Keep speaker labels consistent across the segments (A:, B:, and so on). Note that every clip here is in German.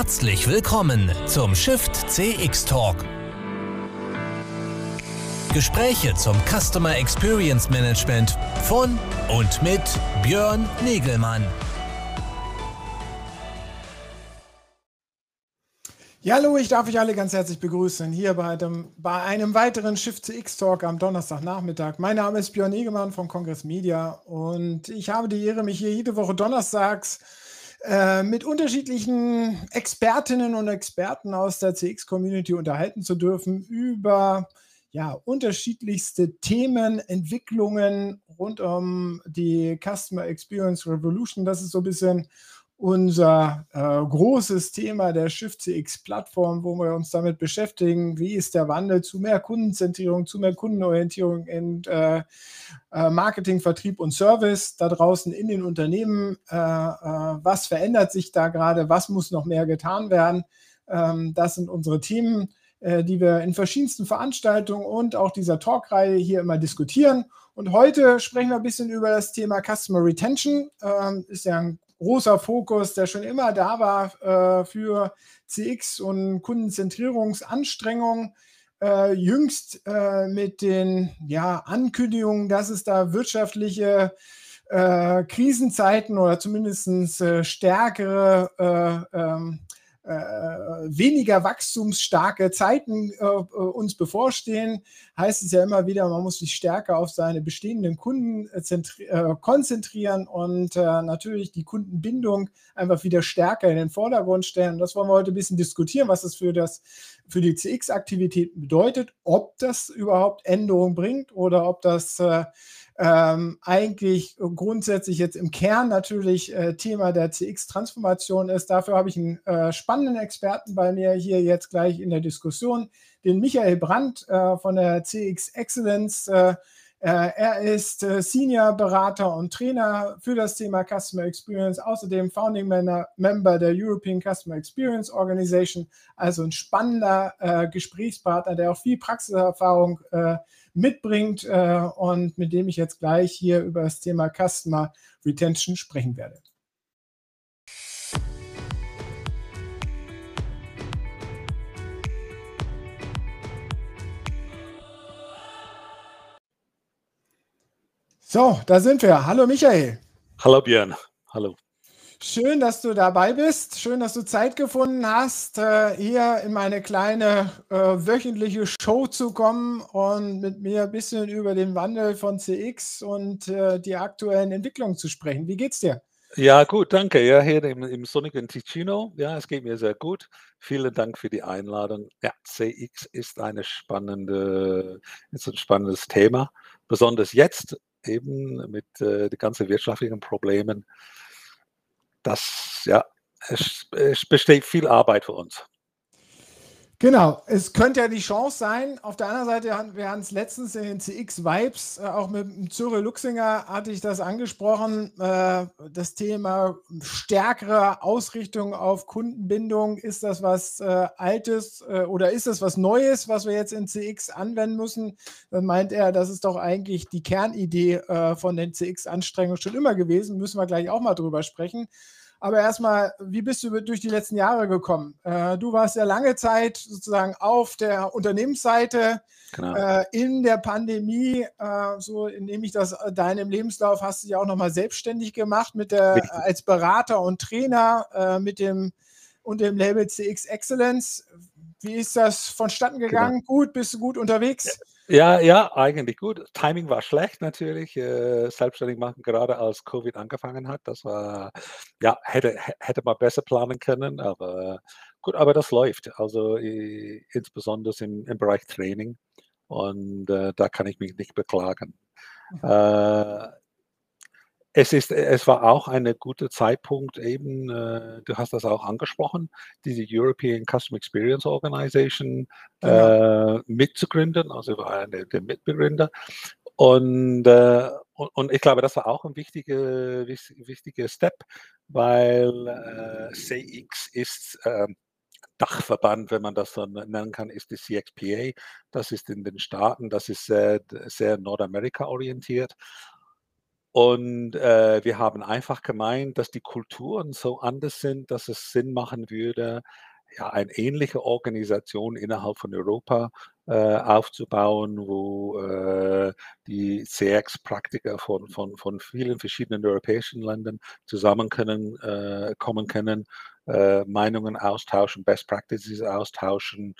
A: Herzlich willkommen zum Shift CX Talk. Gespräche zum Customer Experience Management von und mit Björn Negelmann.
B: Ja, hallo, ich darf euch alle ganz herzlich begrüßen hier bei, dem, bei einem weiteren Shift CX Talk am Donnerstagnachmittag. Mein Name ist Björn Negemann von Kongress Media und ich habe die Ehre, mich hier jede Woche donnerstags äh, mit unterschiedlichen Expertinnen und Experten aus der CX-Community unterhalten zu dürfen über ja, unterschiedlichste Themen, Entwicklungen rund um die Customer Experience Revolution. Das ist so ein bisschen unser äh, großes Thema der Shift CX Plattform, wo wir uns damit beschäftigen, wie ist der Wandel zu mehr Kundenzentrierung, zu mehr Kundenorientierung in äh, äh, Marketing, Vertrieb und Service da draußen in den Unternehmen. Äh, äh, was verändert sich da gerade? Was muss noch mehr getan werden? Ähm, das sind unsere Themen, äh, die wir in verschiedensten Veranstaltungen und auch dieser Talkreihe hier immer diskutieren. Und heute sprechen wir ein bisschen über das Thema Customer Retention. Ähm, ist ja ein großer Fokus, der schon immer da war äh, für CX und Kundenzentrierungsanstrengungen. Äh, jüngst äh, mit den ja, Ankündigungen, dass es da wirtschaftliche äh, Krisenzeiten oder zumindest äh, stärkere äh, ähm, äh, weniger wachstumsstarke Zeiten äh, äh, uns bevorstehen, heißt es ja immer wieder, man muss sich stärker auf seine bestehenden Kunden äh, konzentrieren und äh, natürlich die Kundenbindung einfach wieder stärker in den Vordergrund stellen. Das wollen wir heute ein bisschen diskutieren, was das für, das, für die CX-Aktivität bedeutet, ob das überhaupt Änderungen bringt oder ob das äh, ähm, eigentlich grundsätzlich jetzt im Kern natürlich äh, Thema der CX-Transformation ist. Dafür habe ich einen äh, spannenden Experten bei mir hier jetzt gleich in der Diskussion, den Michael Brandt äh, von der CX Excellence. Äh, äh, er ist äh, Senior-Berater und Trainer für das Thema Customer Experience, außerdem Founding Member der European Customer Experience Organization, also ein spannender Gesprächspartner, der auch viel Praxiserfahrung mitbringt äh, und mit dem ich jetzt gleich hier über das Thema Customer Retention sprechen werde. So, da sind wir. Hallo Michael.
C: Hallo Björn. Hallo.
B: Schön, dass du dabei bist. Schön, dass du Zeit gefunden hast, äh, hier in meine kleine äh, wöchentliche Show zu kommen und mit mir ein bisschen über den Wandel von CX und äh, die aktuellen Entwicklungen zu sprechen. Wie geht's dir?
C: Ja, gut, danke. Ja, hier im, im sonnigen Ticino. Ja, es geht mir sehr gut. Vielen Dank für die Einladung. Ja, CX ist eine spannende, ist ein spannendes Thema, besonders jetzt eben mit äh, den ganzen wirtschaftlichen Problemen das, ja, es, es besteht viel Arbeit für uns.
B: Genau, es könnte ja die Chance sein. Auf der anderen Seite, wir hatten es letztens in den CX-Vibes, äh, auch mit Cyril Luxinger hatte ich das angesprochen, äh, das Thema stärkere Ausrichtung auf Kundenbindung. Ist das was äh, Altes oder ist das was Neues, was wir jetzt in CX anwenden müssen? Dann meint er, das ist doch eigentlich die Kernidee von den CX-Anstrengungen schon immer gewesen. Müssen wir gleich auch mal drüber sprechen. Aber erstmal, wie bist du durch die letzten Jahre gekommen? Äh, du warst ja lange Zeit sozusagen auf der Unternehmensseite. Genau. Äh, in der Pandemie, äh, so nehme ich das äh, deinem Lebenslauf, hast du dich auch nochmal selbstständig gemacht mit der, als Berater und Trainer äh, mit dem und dem Label CX Excellence. Wie ist das vonstatten genau. gegangen? Genau. Gut, bist du gut unterwegs?
C: Ja, ja, eigentlich gut. Timing war schlecht natürlich. Äh, selbstständig machen, gerade als Covid angefangen hat. Das war, ja, hätte, hätte man besser planen können, aber gut, aber das läuft. Also äh, insbesondere im, im Bereich Training. Und äh, da kann ich mich nicht beklagen. Mhm. Äh, es, ist, es war auch ein guter Zeitpunkt eben, äh, du hast das auch angesprochen, diese European Customer Experience Organization genau. äh, mitzugründen, also war einer der Mitbegründer. Und, äh, und, und, ich glaube, das war auch ein wichtiger, wichtiger Step, weil äh, CX ist ähm, Dachverband, wenn man das so nennen kann, ist die CXPA. Das ist in den Staaten, das ist sehr, sehr Nordamerika orientiert. Und äh, wir haben einfach gemeint, dass die Kulturen so anders sind, dass es Sinn machen würde, ja, eine ähnliche Organisation innerhalb von Europa äh, aufzubauen, wo äh, die CX-Praktiker von, von, von vielen verschiedenen europäischen Ländern zusammen können, äh, kommen können, äh, Meinungen austauschen, Best Practices austauschen,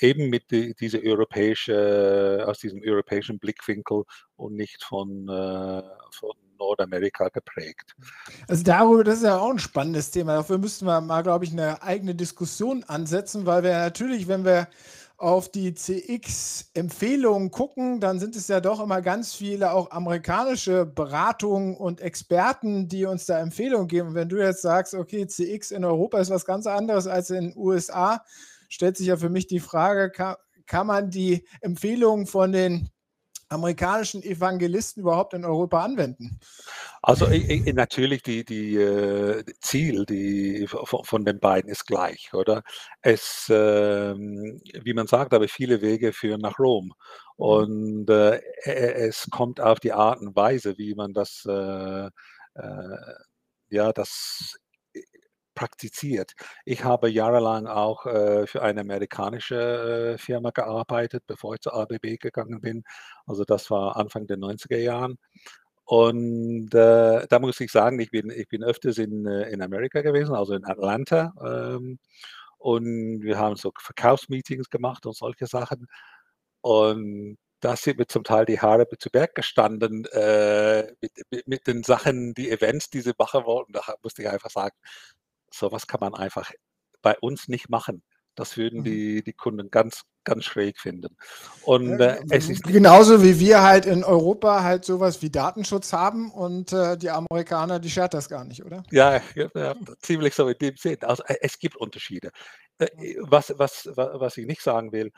C: eben mit die, diese europäische, aus diesem europäischen Blickwinkel und nicht von, äh, von Nordamerika geprägt.
B: Also darüber, das ist ja auch ein spannendes Thema. Dafür müssten wir mal, glaube ich, eine eigene Diskussion ansetzen, weil wir natürlich, wenn wir auf die CX-Empfehlungen gucken, dann sind es ja doch immer ganz viele auch amerikanische Beratungen und Experten, die uns da Empfehlungen geben. Und wenn du jetzt sagst, okay, CX in Europa ist was ganz anderes als in den USA, stellt sich ja für mich die Frage, kann, kann man die Empfehlungen von den amerikanischen Evangelisten überhaupt in Europa anwenden?
C: Also ich, natürlich die, die äh, Ziel die, von, von, den beiden ist gleich, oder? Es, äh, wie man sagt, aber viele Wege führen nach Rom. Mhm. Und äh, es kommt auf die Art und Weise, wie man das, äh, äh, ja, das praktiziert. Ich habe jahrelang auch äh, für eine amerikanische äh, Firma gearbeitet, bevor ich zur ABB gegangen bin. Also das war Anfang der 90er Jahren. Und äh, da muss ich sagen, ich bin, ich bin öfters in, äh, in Amerika gewesen, also in Atlanta. Ähm, und wir haben so Verkaufsmeetings gemacht und solche Sachen. Und da sind mir zum Teil die Haare zu Berg gestanden äh, mit, mit, mit, den Sachen, die Events, die sie machen wollten. Da musste ich einfach sagen, sowas kann man einfach bei uns nicht machen. Das würden mhm. die, die Kunden ganz, ganz schräg finden. Und äh,
B: es ist genauso wie wir halt in Europa halt sowas wie Datenschutz haben und äh, die Amerikaner, die schert das gar nicht, oder?
C: Ja, ja, ja ziemlich so in dem Sinn. Also äh, es gibt Unterschiede. Äh, was, was, was ich nicht sagen will,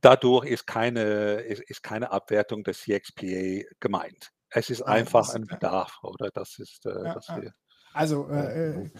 C: dadurch ist keine, ist, ist keine Abwertung des CXPA gemeint. Es ist einfach ein Bedarf, oder? Das ist, äh, ja, das wir,
B: also äh, äh,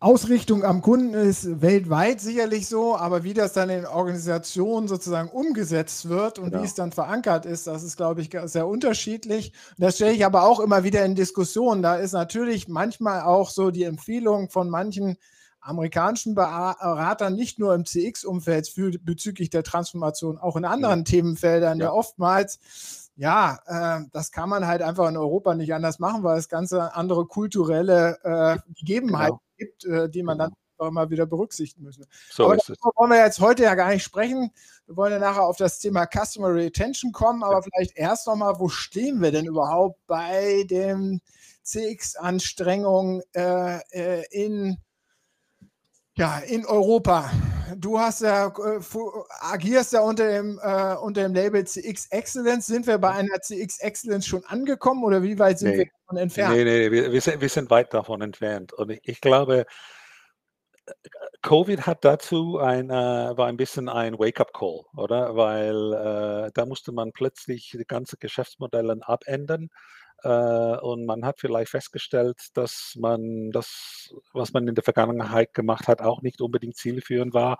B: Ausrichtung am Kunden ist weltweit sicherlich so, aber wie das dann in Organisationen sozusagen umgesetzt wird und genau. wie es dann verankert ist, das ist, glaube ich, sehr unterschiedlich. Das stelle ich aber auch immer wieder in Diskussionen. Da ist natürlich manchmal auch so die Empfehlung von manchen amerikanischen Beratern nicht nur im CX-Umfeld bezüglich der Transformation, auch in anderen ja. Themenfeldern, ja. ja oftmals ja, äh, das kann man halt einfach in Europa nicht anders machen, weil es ganz andere kulturelle äh, Gegebenheiten genau. gibt, äh, die man genau. dann auch immer wieder berücksichtigen müssen. So aber ist es. wollen wir jetzt heute ja gar nicht sprechen. Wir wollen ja nachher auf das Thema Customer Retention kommen, aber ja. vielleicht erst nochmal, wo stehen wir denn überhaupt bei den CX-Anstrengungen äh, äh, in ja, in Europa. Du hast ja, äh, agierst ja unter dem, äh, unter dem Label CX Excellence. Sind wir bei einer CX Excellence schon angekommen oder wie weit sind nee. wir davon entfernt?
C: Nee, nee, wir, wir, sind, wir sind weit davon entfernt. Und ich, ich glaube, Covid hat dazu ein, äh, war ein bisschen ein Wake-up-Call, oder? Weil äh, da musste man plötzlich die ganze Geschäftsmodelle abändern äh, und man hat vielleicht festgestellt, dass man das, was man in der Vergangenheit gemacht hat, auch nicht unbedingt zielführend war.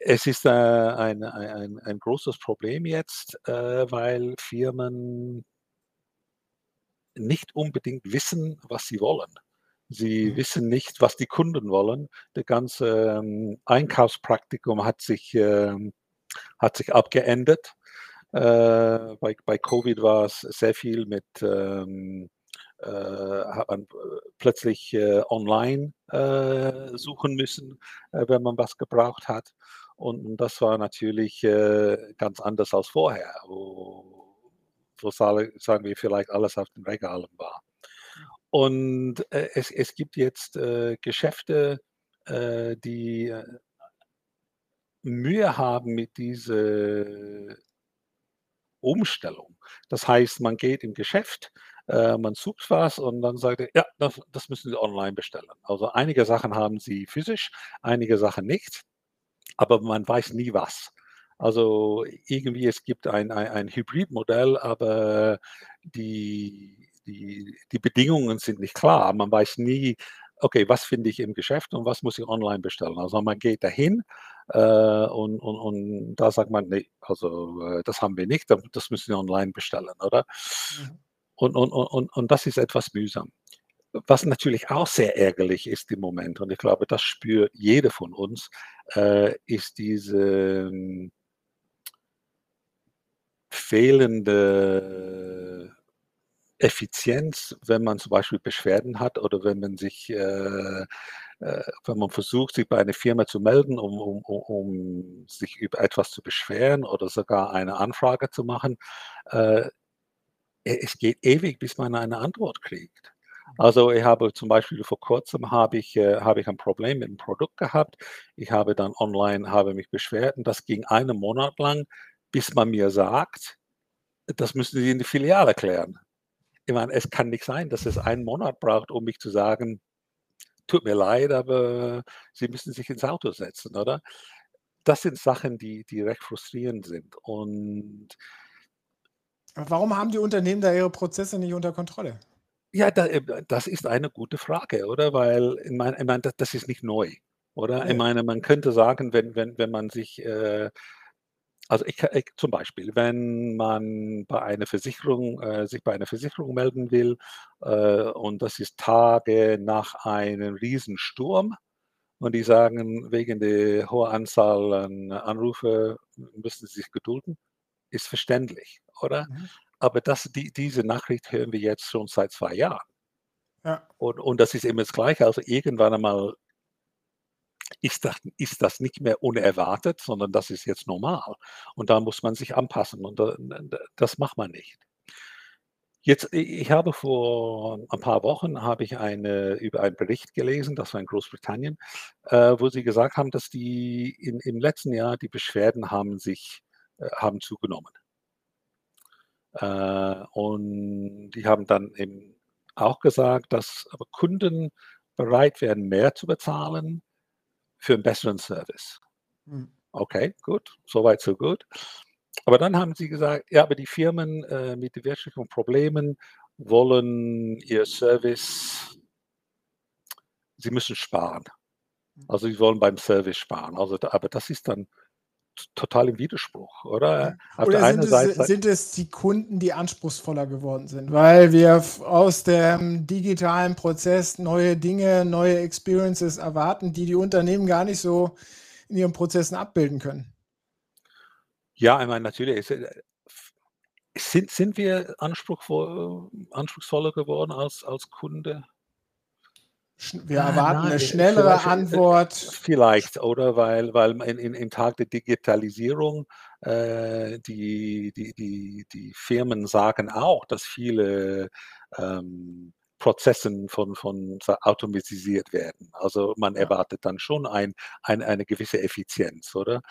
C: Es ist äh, ein, ein, ein großes Problem jetzt, äh, weil Firmen nicht unbedingt wissen, was sie wollen. Sie mhm. wissen nicht, was die Kunden wollen. Das ganze ähm, Einkaufspraktikum hat sich, ähm, hat sich abgeändert. Äh, bei, bei Covid war es sehr viel mit, ähm, äh, hat man äh, plötzlich äh, online äh, suchen müssen, äh, wenn man was gebraucht hat. Und, das war natürlich ganz anders als vorher, wo, wo sagen wir vielleicht alles auf den Regalen war. Und es, es gibt jetzt Geschäfte, die Mühe haben mit dieser Umstellung. Das heißt, man geht im Geschäft, äh, man sucht was und dann sagt er, ja, das, das, müssen Sie online bestellen. Also einige Sachen haben Sie physisch, einige Sachen nicht, aber man weiß nie was. Also irgendwie, es gibt ein, ein, ein Hybridmodell, aber die, die, die Bedingungen sind nicht klar. Man weiß nie, okay, was finde ich im Geschäft und was muss ich online bestellen? Also man geht dahin äh, und, und, und da sagt man, nee, also äh, das haben wir nicht, das müssen wir online bestellen, oder? Mhm. Und, und, und, und das ist etwas mühsam. Was natürlich auch sehr ärgerlich ist im Moment, und ich glaube, das spürt jeder von uns, äh, ist diese ähm, fehlende Effizienz, wenn man zum Beispiel Beschwerden hat oder wenn man sich, äh, äh, wenn man versucht, sich bei einer Firma zu melden, um, um, um sich über etwas zu beschweren oder sogar eine Anfrage zu machen. Äh, es geht ewig, bis man eine Antwort kriegt. Also ich habe zum Beispiel vor kurzem habe ich, äh, habe ich ein Problem mit einem Produkt gehabt. Ich habe dann online habe mich beschwert und das ging einen Monat lang, bis man mir sagt, das müssen Sie in die Filiale klären. Ich meine, es kann nicht sein, dass es einen Monat braucht, um mich zu sagen, tut mir leid, aber Sie müssen sich ins Auto setzen, oder? Das sind Sachen, die, die recht frustrierend sind. Und
B: Warum haben die Unternehmen da ihre Prozesse nicht unter Kontrolle?
C: Ja, äh, das ist eine gute Frage, oder? Weil ich meine, ich meine das, das ist nicht neu, oder? Ich meine, man könnte sagen, wenn, wenn, wenn man sich äh, also ich, ich, zum Beispiel, wenn man bei einer Versicherung, äh, sich bei einer Versicherung melden will äh, und das ist Tage nach einem Riesensturm und die sagen, wegen der hohen Anzahl an Anrufe müssen sie sich gedulden, ist verständlich, oder? Mhm. Aber das, die, diese Nachricht hören wir jetzt schon seit zwei Jahren. Ja. Und, und das ist immer das Gleiche. Also irgendwann einmal ist das, ist das nicht mehr unerwartet, sondern das ist jetzt normal. Und da muss man sich anpassen und das macht man nicht. Jetzt, ich habe vor ein paar Wochen habe ich eine, über einen Bericht gelesen, das war in Großbritannien, äh, wo sie gesagt haben, dass die in, im letzten Jahr die Beschwerden haben sich äh, haben zugenommen. Äh, und die haben dann eben auch gesagt, dass Kunden bereit wären, mehr zu bezahlen, für einen besseren Service. Mhm. Okay, gut, soweit so gut. Aber dann haben sie gesagt, ja, aber die Firmen äh, mit den wirtschaftlichen Problemen wollen ihr Service, sie müssen sparen. Hm. Also sie wollen beim Service sparen. Also, aber das ist dann total im Widerspruch, oder?
B: Auf oder sind, es, Seite, sind es die Kunden, die anspruchsvoller geworden sind, weil wir aus dem digitalen Prozess neue Dinge, neue Experiences erwarten, die die Unternehmen gar nicht so in ihren Prozessen abbilden können?
C: Ja, ich meine, natürlich. Äh, sind, sind wir anspruchsvoll, anspruchsvoller geworden als, als Kunde?
B: Wir erwarten nein, eine schnellere vielleicht, Antwort.
C: Vielleicht, oder? Weil, weil in, in, im Tag der Digitalisierung äh, die, die, die, die Firmen sagen auch, dass viele ähm, Prozessen von, von automatisiert werden. Also man ja. erwartet dann schon ein, ein, eine gewisse Effizienz, oder?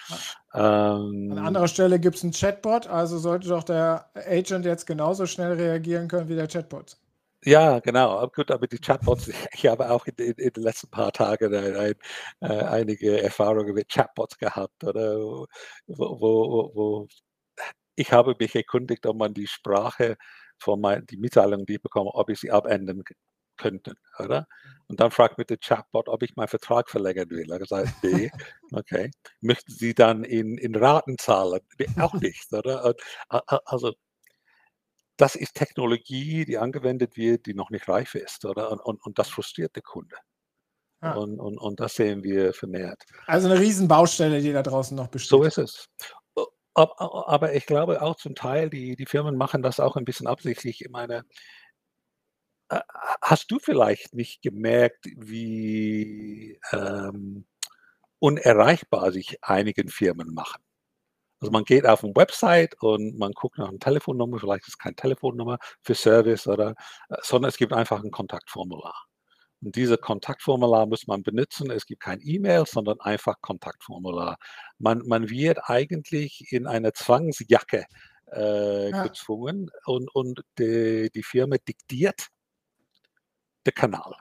B: Ja. Ähm, An anderer Stelle gibt es einen Chatbot, also sollte doch der Agent jetzt genauso schnell reagieren können wie der Chatbot.
C: Ja, genau. Gut, aber die Chatbots, ich habe auch in, in, in den letzten paar Tagen ein, ein, äh, einige Erfahrungen mit Chatbots gehabt, oder wo, wo, wo, ich habe mich erkundigt, ob man die Sprache von mein, die Mitteilung, die ich bekomme, ob ich sie abändern könnte, oder? Und dann fragt mich der Chatbot, ob ich meinen Vertrag verlängern will. Er sagt, nee, okay. Möchten Sie dann in, in Raten zahlen? Auch nicht, oder? Also das ist Technologie, die angewendet wird, die noch nicht reif ist, oder? Und, und, das frustriert den Kunde. Ja. Und, und, und das sehen wir vermehrt.
B: Also eine Riesenbaustelle, die da draußen noch besteht.
C: So ist es. Aber ich glaube auch zum Teil, die, die Firmen machen das auch ein bisschen absichtlich. Ich meine, äh, hast du vielleicht nicht gemerkt, wie ähm, unerreichbar sich einigen Firmen machen? Also man geht auf eine Website und man guckt nach einer Telefonnummer, vielleicht ist es keine Telefonnummer für Service oder, äh, sondern es gibt einfach ein Kontaktformular. Und diese Kontaktformular muss man benutzen. Es gibt kein E-Mail, sondern einfach Kontaktformular. Man, man wird eigentlich in eine Zwangsjacke äh, ja. gezwungen und, und die, die Firma diktiert den Kanal.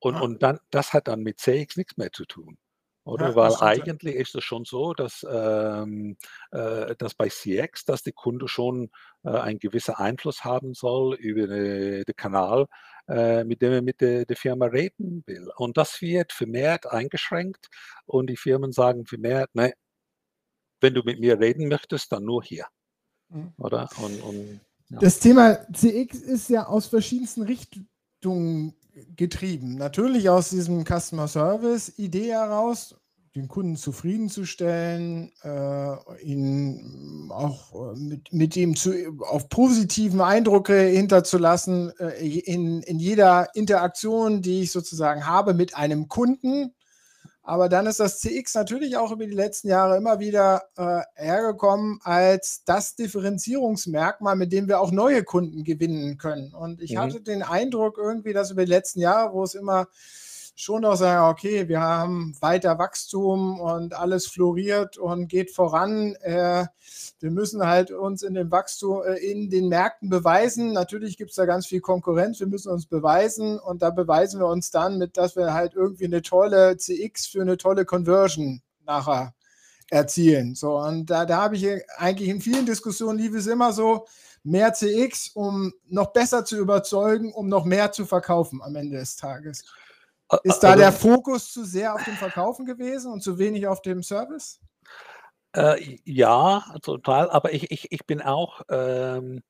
C: Und, ja. und dann, das hat dann mit CX nichts mehr zu tun. Oder?
B: Ja,
C: Weil eigentlich ist es schon so, dass, ähm, äh, dass bei CX, dass der Kunde schon äh, einen gewissen Einfluss haben soll über de, den Kanal, äh, mit dem er mit der, der Firma reden will. Und das wird vermehrt eingeschränkt und die Firmen sagen vermehrt, ne, wenn du mit mir reden möchtest, dann nur hier.
B: Mhm.
C: Oder? Und, und
B: ja. Das Thema CX ist ja aus verschiedensten Richtungen getrieben. Natürlich aus diesem Customer Service Idee heraus, den Kunden zufriedenzustellen, äh, ihn auch äh, mit, mit ihm zu, auf positiven Eindrücke hinterzulassen äh, in, in jeder Interaktion, die ich sozusagen habe mit einem Kunden. Aber dann ist das CX natürlich auch über die letzten Jahre immer wieder äh, hergekommen als das Differenzierungsmerkmal, mit dem wir auch neue Kunden gewinnen können. Und ich mhm. hatte den Eindruck irgendwie, dass über die letzten Jahre, wo es immer schon noch sagen, okay, wir haben weiter Wachstum und alles floriert und geht voran. Äh, wir müssen halt uns in dem Wachstum, äh, in den Märkten beweisen. Natürlich gibt es da ganz viel Konkurrenz. Wir müssen uns beweisen und da beweisen wir uns dann mit, dass wir halt irgendwie eine tolle CX für eine tolle Conversion nachher erzielen. So, und da, da habe ich eigentlich in vielen Diskussionen lief es immer so, mehr CX, um noch besser zu überzeugen, um noch mehr zu verkaufen am Ende des Tages. Ist da also, der Fokus zu sehr auf dem Verkaufen gewesen und zu wenig auf dem Service?
C: Äh, ja, total. Aber ich, ich, ich bin auch, ähm,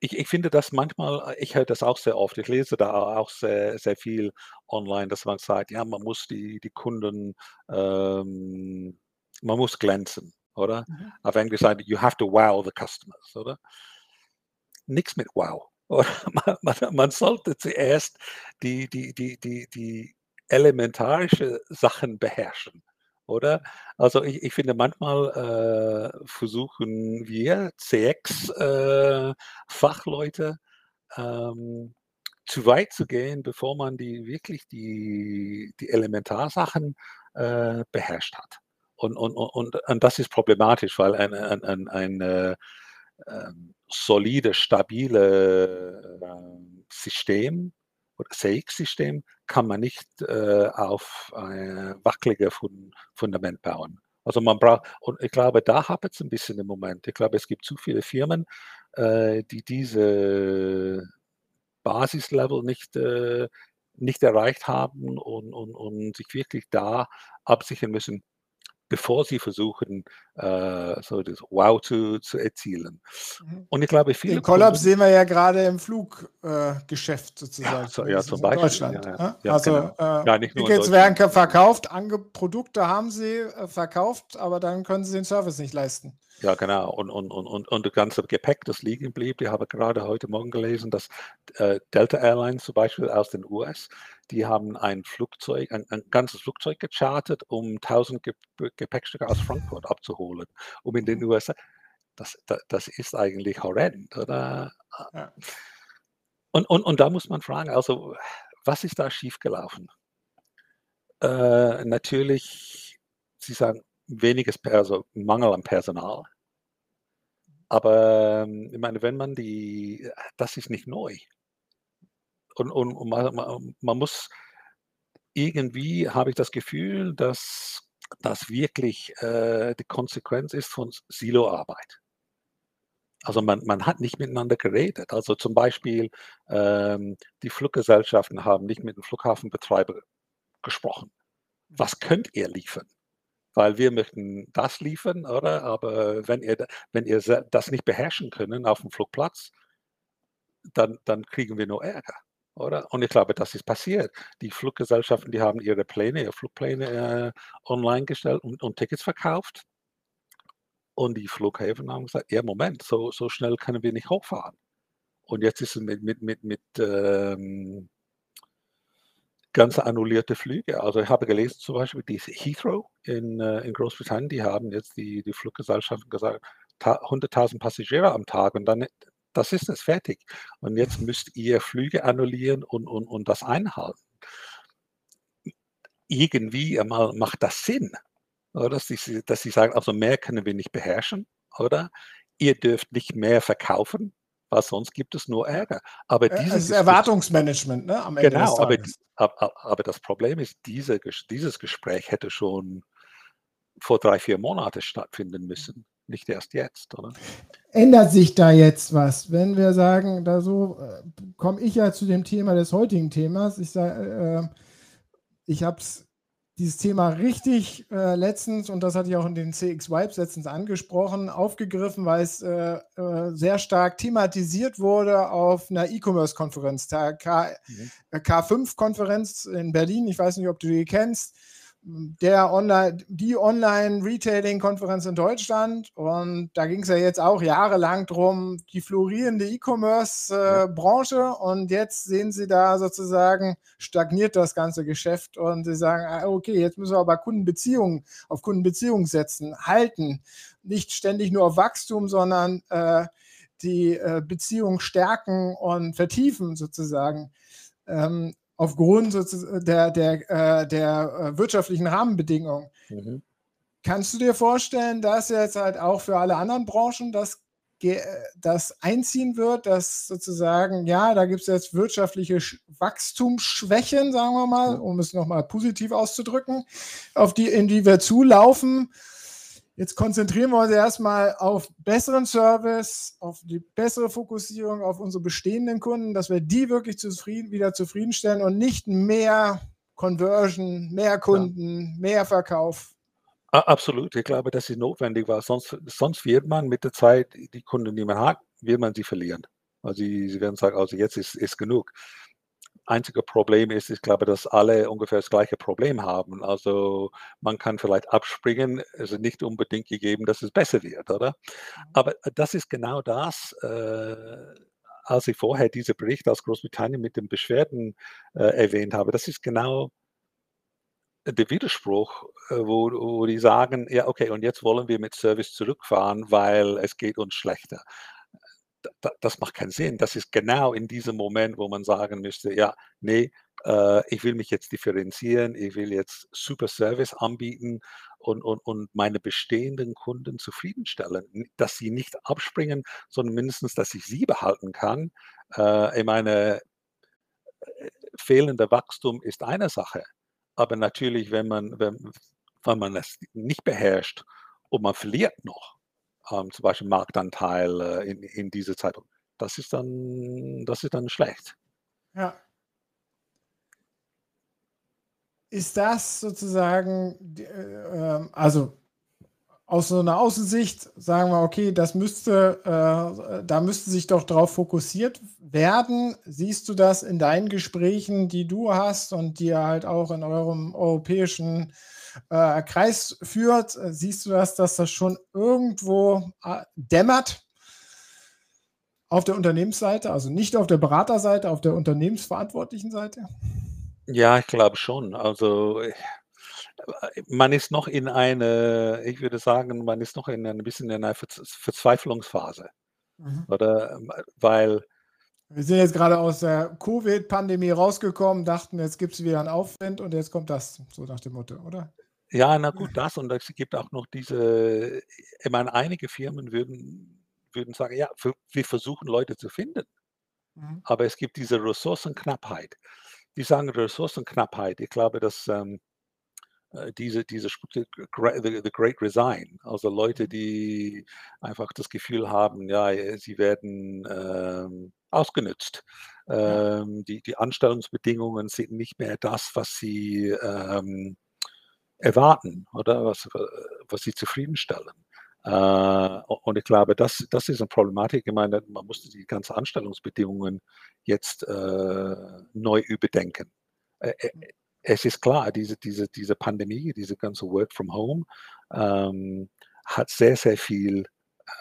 C: ich, ich finde das manchmal, ich höre das auch sehr oft, ich lese da auch sehr, sehr viel online, dass man sagt, ja, man muss die, die Kunden, ähm, man muss glänzen, oder? Mhm. Auf Englisch sagt, you have to wow the customers, oder? Nichts mit wow. Man, man, man, sollte zuerst die, die, die, die, die elementarische Sachen beherrschen, oder? Also ich, ich finde manchmal äh, versuchen wir CX-Fachleute äh, ähm, zu weit zu gehen, bevor man die wirklich die, die Elementarsachen äh, beherrscht hat. Und, und, und, und das ist problematisch, weil ein, ein, ein, ein solide, stabile äh, System oder CX-System kann man nicht äh, auf ein wackeliges Fundament bauen. Also man braucht, und ich glaube, da hapert es ein bisschen im Moment. Ich glaube, es gibt zu viele Firmen, äh, die diese Basislevel nicht, äh, nicht erreicht haben und, und, und sich wirklich da absichern müssen, bevor sie versuchen, äh, so das Wow zu, zu erzielen.
B: Mhm. Und ich glaube, viele. Den Kollaps sehen wir ja gerade im Fluggeschäft äh, sozusagen. Ja,
C: so, ja zum Beispiel.
B: Deutschland.
C: Ja,
B: ja. also, genau. äh, ja, Tickets werden verkauft, Ange Produkte haben sie äh, verkauft, aber dann können sie den Service nicht leisten.
C: Ja, genau. Und, und, und, und, und das ganze Gepäck, das liegen blieb, ich habe gerade heute Morgen gelesen, dass äh, Delta Airlines zum Beispiel aus den US, die haben ein Flugzeug, ein, ein ganzes Flugzeug gechartet, um 1000 Ge Gepäckstücke aus Frankfurt abzuholen, um in den mhm. USA. Das, das, das ist eigentlich horrend, oder? Ja. Und, und, und da muss man fragen, also was ist da schiefgelaufen? Äh, natürlich, Sie sagen, weniges, also Mangel an Personal. Aber ich meine, wenn man die, das ist nicht neu. Und, und, und man, man, muss irgendwie, habe ich das Gefühl, dass das wirklich äh, die Konsequenz ist von Siloarbeit. Also man, man hat nicht miteinander geredet. Also zum Beispiel ähm, die Fluggesellschaften haben nicht mit dem Flughafenbetreiber gesprochen. Was könnt ihr liefern? weil wir möchten das liefern, oder? Aber wenn ihr, wenn ihr das nicht beherrschen können auf dem Flugplatz, dann, dann kriegen wir nur Ärger, oder? Und ich glaube, das ist passiert. Die Fluggesellschaften, die haben ihre Pläne, ihre Flugpläne äh, online gestellt und, und, Tickets verkauft. Und die Flughäfen haben gesagt, ja, Moment, so, so schnell können wir nicht hochfahren. Und jetzt ist es mit, mit, mit, mit ähm, ganze annullierte Flüge. Also ich habe gelesen zum Beispiel die Heathrow in, äh, in Großbritannien, die haben jetzt die, die Fluggesellschaften gesagt, 100.000 Passagiere am Tag und dann, das ist es fertig. Und jetzt müsst ihr Flüge annullieren und, und, und das einhalten. Irgendwie einmal macht das Sinn, oder? Dass, sie, dass sie sagen, also mehr können wir nicht beherrschen, oder? Ihr dürft nicht mehr verkaufen, weil sonst gibt es nur Ärger. Aber
B: Äh,
C: diese
B: es ist
C: Diskus
B: Erwartungsmanagement, ne, am Ende
C: genau, aber, aber, aber das Problem ist, diese, dieses Gespräch hätte schon vor drei, vier Monaten stattfinden müssen, nicht erst jetzt, oder?
B: Ändert sich da jetzt was? Wenn wir sagen, da so äh, komme ich ja zu dem Thema des heutigen Themas. Ich sage, äh, ich habe dieses Thema richtig äh, letztens, und das hatte ich auch in den CX Vibes letztens angesprochen, aufgegriffen, weil es äh, äh, sehr stark thematisiert wurde auf einer E-Commerce-Konferenz, der K,
C: Mhm.
B: äh, K5-Konferenz in Berlin. Ich weiß nicht, ob du die kennst. Der Online, die Online-Retailing-Konferenz in Deutschland. Und da ging es ja jetzt auch jahrelang drum, die florierende E-Commerce-Branche. Und jetzt sehen sie da sozusagen, stagniert das ganze Geschäft. Und sie sagen, ah, okay, jetzt müssen wir aber Kundenbeziehungen auf Kundenbeziehungen setzen, halten. Nicht ständig nur auf Wachstum, sondern äh, die äh, Beziehung stärken und vertiefen sozusagen. Ähm, aufgrund der, der, äh, der äh, wirtschaftlichen Rahmenbedingungen.
C: Mhm.
B: Kannst du dir vorstellen, dass jetzt halt auch für alle anderen Branchen das, das einziehen wird, dass sozusagen, ja, da gibt es jetzt wirtschaftliche Sch- Wachstumsschwächen, sagen wir mal, um es nochmal positiv auszudrücken, auf die, in die wir zulaufen. Jetzt konzentrieren wir uns erstmal auf besseren Service, auf die bessere Fokussierung auf unsere bestehenden Kunden, dass wir die wirklich zufrieden, wieder zufriedenstellen und nicht mehr Conversion, mehr Kunden, mehr Verkauf.
C: Absolut, ich glaube, das ist notwendig, weil sonst, sonst wird man mit der Zeit die Kunden, die man hat, wird man sie verlieren. Also sie, sie werden sagen, also jetzt ist, ist genug. Einzige Problem ist, ich glaube, dass alle ungefähr das gleiche Problem haben. Also man kann vielleicht abspringen, es ist nicht unbedingt gegeben, dass es besser wird, oder? Aber das ist genau das, äh, als ich vorher diese Bericht aus Großbritannien mit den Beschwerden äh, erwähnt habe, das ist genau der Widerspruch, äh, wo, wo die sagen, ja, okay, und jetzt wollen wir mit Service zurückfahren, weil es geht uns schlechter. Da- da- Das macht keinen Sinn. Das ist genau in diesem Moment, wo man sagen müsste, ja, nee, äh, ich will mich jetzt differenzieren, ich will jetzt super Service anbieten und, und, und meine bestehenden Kunden zufriedenstellen, dass sie nicht abspringen, sondern mindestens, dass ich sie behalten kann. Äh, ich meine, äh, fehlender Wachstum ist eine Sache. Aber natürlich, wenn man, wenn, wenn man es nicht beherrscht und man verliert noch, ähm, zum Beispiel Marktanteil äh, in, in dieser Zeit, das ist dann, das ist dann schlecht.
B: Ja. Ist das sozusagen, äh, ähm, also aus so einer Außensicht sagen wir, okay, das müsste, äh, da müsste sich doch drauf fokussiert werden. Siehst du das in deinen Gesprächen, die du hast und die halt auch in eurem europäischen äh, Kreis führt? Äh, Siehst du das, dass das schon irgendwo äh, dämmert? Auf der Unternehmensseite, also nicht auf der Beraterseite, auf der unternehmensverantwortlichen Seite?
C: Ja, ich glaube schon. Also äh, man ist noch in eine, ich würde sagen, man ist noch in ein bisschen in einer Verz- Verzweiflungsphase,
B: Mhm.
C: oder? Weil
B: Wir sind jetzt gerade aus der Covid-Pandemie rausgekommen, dachten, jetzt gibt es wieder einen Aufwind und jetzt kommt das, so nach dem Motto, oder?
C: Ja, na gut, das und es gibt auch noch diese ich meine, einige Firmen würden würden sagen: „Ja, wir wir versuchen Leute zu finden.“
B: Mhm.
C: Aber es gibt diese Ressourcenknappheit. Die sagen Ressourcenknappheit. Ich glaube, dass, ähm, äh, diese diese the gre the the Great Resign, also Leute,
B: Mhm.
C: die einfach das Gefühl haben, ja, äh, sie werden, ähm, ausgenutzt.
B: Ja.
C: Ähm, die die Anstellungsbedingungen sind nicht mehr das, was sie, ähm, erwarten, oder? Was äh, was sie zufriedenstellen. Äh, und ich glaube, das das ist 'ne Problematik. Ich meine, man musste die ganzen Anstellungsbedingungen jetzt, äh, neu überdenken. Äh, es ist klar, diese diese diese Pandemie, diese ganze Work from Home, ähm, hat sehr, sehr viel,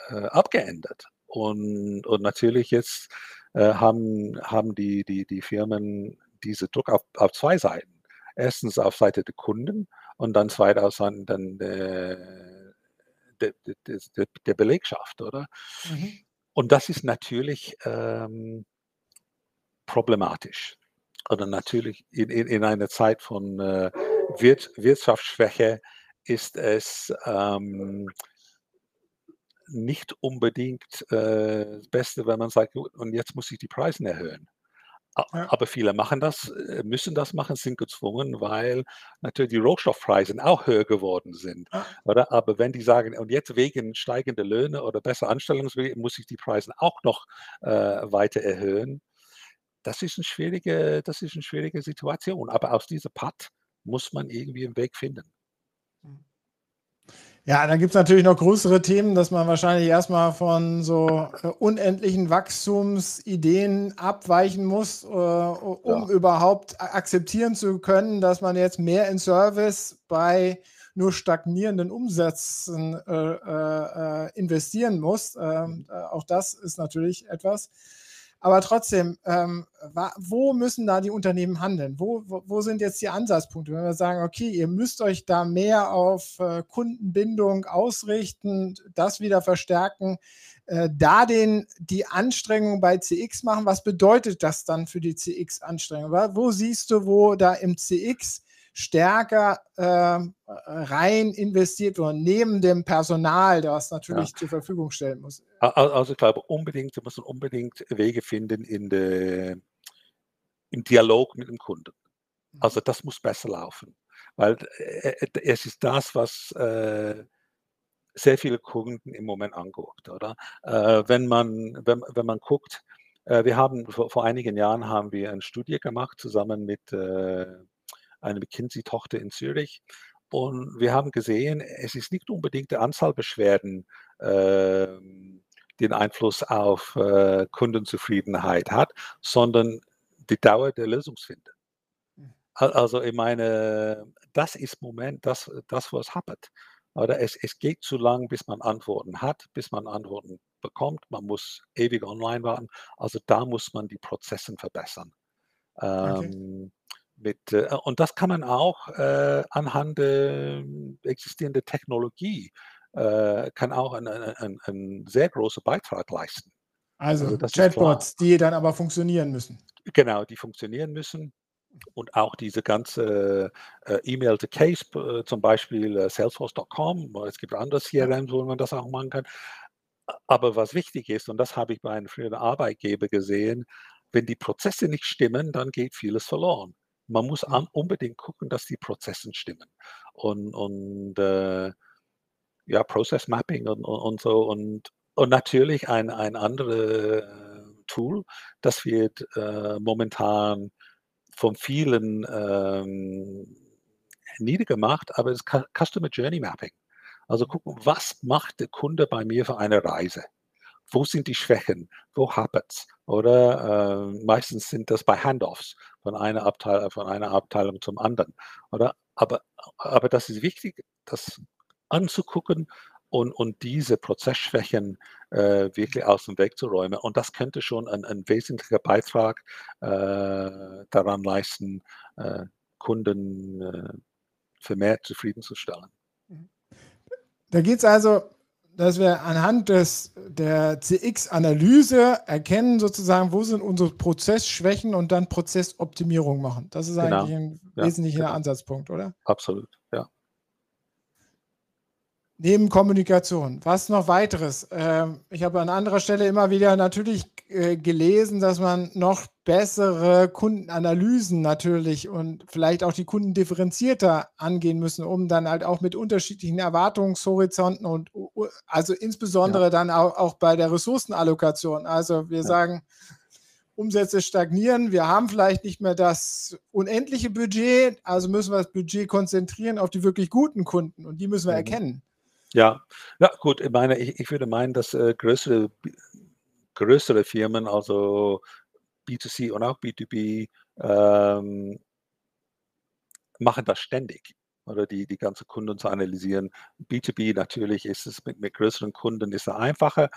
C: äh, abgeändert. Und und natürlich jetzt, äh, haben haben die die die Firmen diese Druck auf auf 2 Seiten. Erstens auf Seite der Kunden und dann zweitens Seiten dann der der der Belegschaft, oder?
B: Mhm.
C: Und das ist natürlich, ähm problematisch. Oder natürlich in in in einer Zeit von, äh, Wirts Wirtschaftsschwäche ist es, ähm nicht unbedingt äh, das Beste, wenn man sagt, gut, und jetzt muss ich die Preise erhöhen.
B: Ja.
C: Aber viele machen das, äh, müssen das machen, sind gezwungen, weil natürlich die Rohstoffpreise auch höher geworden sind.
B: Ja.
C: Oder? Aber wenn die sagen, und jetzt wegen steigender Löhne oder besser Anstellungswege muss ich die Preise auch noch äh, weiter erhöhen, das ist, eine schwierige, das ist eine schwierige Situation. Aber aus dieser Patt muss man irgendwie einen Weg finden.
B: Ja, dann gibt es natürlich noch größere Themen, dass man wahrscheinlich erstmal von so äh, unendlichen Wachstumsideen abweichen muss, äh, um
C: Ja.
B: überhaupt akzeptieren zu können, dass man jetzt mehr in Service bei nur stagnierenden Umsätzen äh, äh, äh, investieren muss. Ähm, äh, auch das ist natürlich etwas. Aber trotzdem, ähm, wo müssen da die Unternehmen handeln? Wo, wo, wo sind jetzt die Ansatzpunkte? Wenn wir sagen, okay, ihr müsst euch da mehr auf äh, Kundenbindung ausrichten, das wieder verstärken, äh, da den, die Anstrengung bei CX machen, was bedeutet das dann für die CX-Anstrengung? Wo siehst du, wo da im CX stärker ähm, rein investiert wird, neben dem Personal, das natürlich zur Verfügung stellen muss?
C: Also ich glaube unbedingt, wir müssen unbedingt Wege finden in der, im Dialog mit dem Kunden. Also das muss besser laufen, weil äh, äh, es ist das, was äh, sehr viele Kunden im Moment anguckt, oder? Äh, wenn man, wenn, wenn man guckt, äh, wir haben vor, vor einigen Jahren haben wir eine Studie gemacht zusammen mit äh, einer McKinsey-Tochter in Zürich und wir haben gesehen, es ist nicht unbedingt die Anzahl Beschwerden, ähm, den Einfluss auf äh, Kundenzufriedenheit hat, sondern die Dauer der Lösungsfindung. Al- Also ich meine, das ist Moment das, das was hapert. Oder es, es geht zu lang, bis man Antworten hat, bis man Antworten bekommt. Man muss ewig online warten. Also da muss man die Prozesse verbessern.
B: Okay.
C: Ähm, mit, äh, und das kann man auch äh, anhand der existierenden Technologie, äh, kann auch einen sehr großen Beitrag leisten.
B: Also,
C: Also.
B: Chatbots, die dann aber funktionieren müssen.
C: Genau, die funktionieren müssen. Und auch diese ganze äh, E-Mail to Case, äh, zum Beispiel äh, Salesforce.com, es gibt andere CRMs, wo man das auch machen kann. Aber was wichtig ist, und das habe ich bei einem früheren Arbeitgeber gesehen, wenn die Prozesse nicht stimmen, dann geht vieles verloren. Man muss an, unbedingt gucken, dass die Prozesse stimmen. Und, und äh, ja, Process Mapping und, und, und so. Und, und natürlich ein, ein anderes Tool, das wird äh, momentan von vielen ähm, niedergemacht, aber es ist Cu- Customer Journey Mapping. Also gucken, was macht der Kunde bei mir für eine Reise? Wo sind die Schwächen? Wo hapert's? Oder äh, meistens sind das bei Handoffs von einer, Abteil von einer Abteilung zum anderen. Oder? Aber, aber das ist wichtig, das anzugucken und, und diese Prozessschwächen äh, wirklich aus dem Weg zu räumen. Und das könnte schon ein, ein wesentlicher Beitrag äh, daran leisten, äh, Kunden äh, vermehrt zufriedenzustellen.
B: Da geht es also, dass wir anhand des, der CX-Analyse erkennen, sozusagen, wo sind unsere Prozessschwächen und dann Prozessoptimierung machen. Das ist
C: Genau.
B: eigentlich ein
C: Ja,
B: wesentlicher
C: genau.
B: Ansatzpunkt, oder?
C: Absolut, ja.
B: Neben Kommunikation. Was noch weiteres? Ähm, ich habe an anderer Stelle immer wieder natürlich äh, gelesen, dass man noch bessere Kundenanalysen natürlich und vielleicht auch die Kunden differenzierter angehen müssen, um dann halt auch mit unterschiedlichen Erwartungshorizonten und also insbesondere dann auch, auch bei der Ressourcenallokation. Also wir
C: Ja.
B: sagen, Umsätze stagnieren, wir haben vielleicht nicht mehr das unendliche Budget, also müssen wir das Budget konzentrieren auf die wirklich guten Kunden und die müssen wir
C: Mhm.
B: erkennen.
C: Ja, ja gut, ich meine, ich, ich würde meinen, dass äh, größere, größere Firmen, also B2C und auch B2B, ähm, machen das ständig. Oder die, die ganze Kunden zu analysieren. B2B natürlich ist es mit, mit größeren Kunden ist es einfacher.